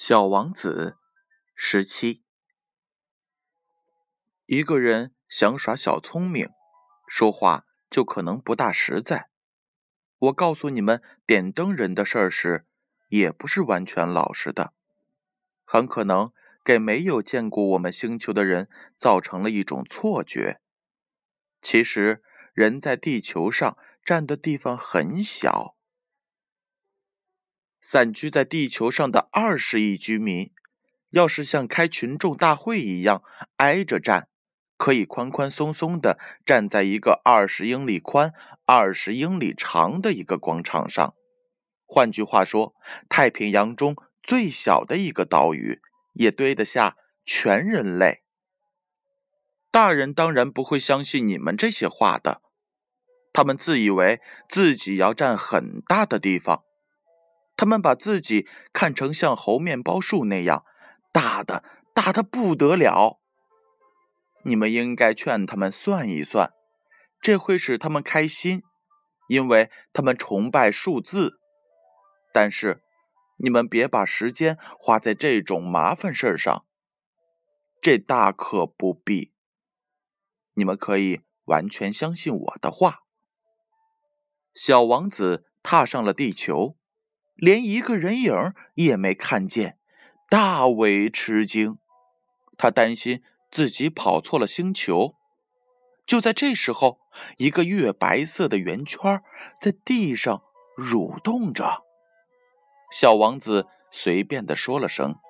小王子，十七。一个人想耍小聪明，说话就可能不大实在。我告诉你们点灯人的事儿时，也不是完全老实的，很可能给没有见过我们星球的人造成了一种错觉。其实，人在地球上占的地方很小。散居在地球上的二十亿居民，要是像开群众大会一样挨着站，可以宽宽松松的站在一个二十英里宽、二十英里长的一个广场上。换句话说，太平洋中最小的一个岛屿也堆得下全人类。大人当然不会相信你们这些话的，他们自以为自己要占很大的地方。他们把自己看成像猴面包树那样大的，大的不得了。你们应该劝他们算一算，这会使他们开心，因为他们崇拜数字。但是，你们别把时间花在这种麻烦事上，这大可不必。你们可以完全相信我的话。小王子踏上了地球。连一个人影也没看见，大为吃惊。他担心自己跑错了星球。就在这时候，一个月白色的圆圈在地上蠕动着。小王子随便的说了声：“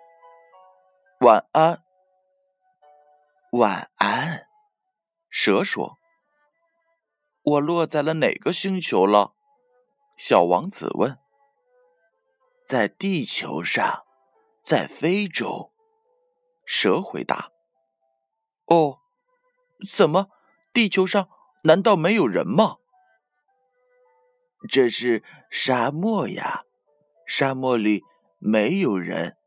晚安。”“晚安。”蛇说。“我落在了哪个星球了？”小王子问。在地球上，在非洲，蛇回答：“哦，怎么？地球上难道没有人吗？这是沙漠呀，沙漠里没有人。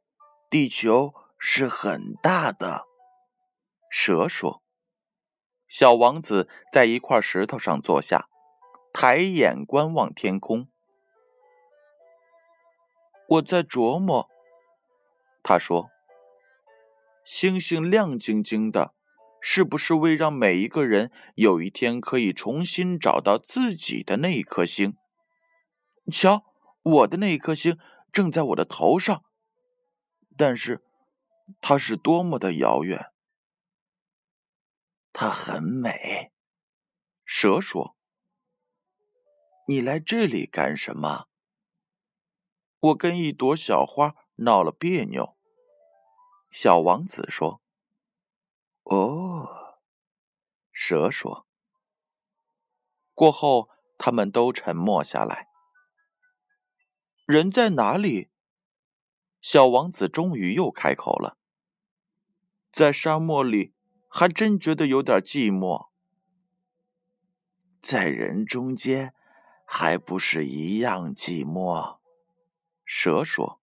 地球是很大的。”蛇说。小王子在一块石头上坐下，抬眼观望天空。我在琢磨，他说：“星星亮晶晶的，是不是为让每一个人有一天可以重新找到自己的那一颗星？瞧，我的那一颗星正在我的头上，但是它是多么的遥远。它很美。”蛇说：“你来这里干什么？”我跟一朵小花闹了别扭，小王子说：“哦。”蛇说。过后，他们都沉默下来。人在哪里？小王子终于又开口了：“在沙漠里，还真觉得有点寂寞。在人中间，还不是一样寂寞。”蛇说：“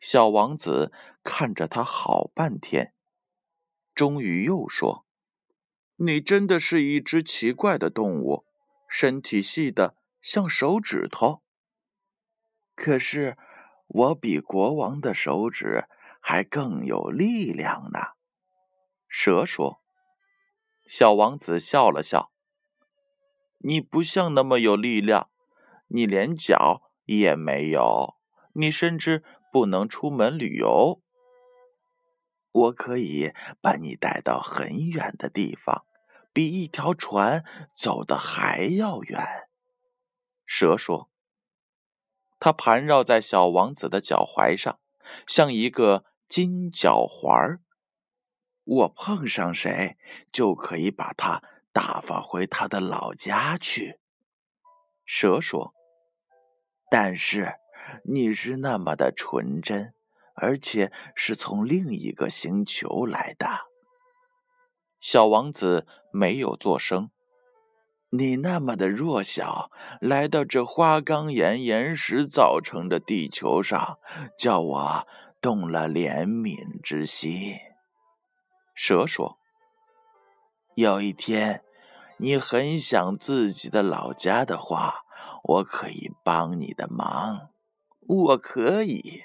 小王子看着他好半天，终于又说：‘你真的是一只奇怪的动物，身体细的像手指头。可是我比国王的手指还更有力量呢。’”蛇说。小王子笑了笑：“你不像那么有力量，你连脚。”也没有，你甚至不能出门旅游。我可以把你带到很远的地方，比一条船走的还要远。蛇说：“它盘绕在小王子的脚踝上，像一个金脚环我碰上谁，就可以把他打发回他的老家去。”蛇说。但是你是那么的纯真，而且是从另一个星球来的。小王子没有作声。你那么的弱小，来到这花岗岩岩石造成的地球上，叫我动了怜悯之心。蛇说：“有一天，你很想自己的老家的话。”我可以帮你的忙，我可以。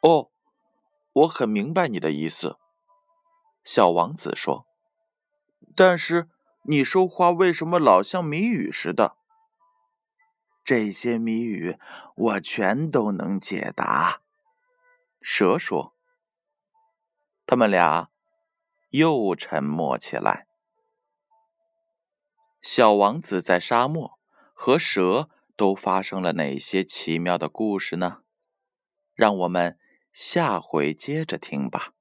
哦，我很明白你的意思。”小王子说。“但是你说话为什么老像谜语似的？”这些谜语我全都能解答。”蛇说。他们俩又沉默起来。小王子在沙漠和蛇都发生了哪些奇妙的故事呢？让我们下回接着听吧。